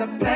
a plan.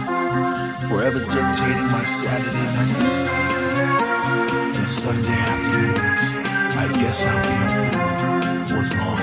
forever dictating my Saturday nights and Sunday afternoons. I guess I'll be a fool for long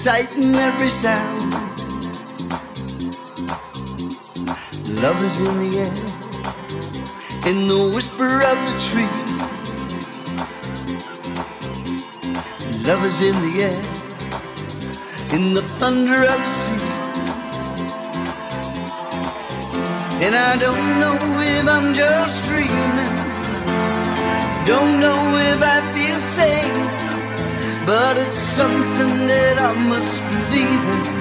sight and every sound. Love is in the air, in the whisper of the tree. Love is in the air, in the thunder of the sea. And I don't know if I'm just dreaming, don't know if I feel safe. But it's something that I must believe in.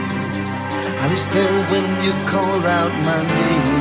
I was there when you called out my name.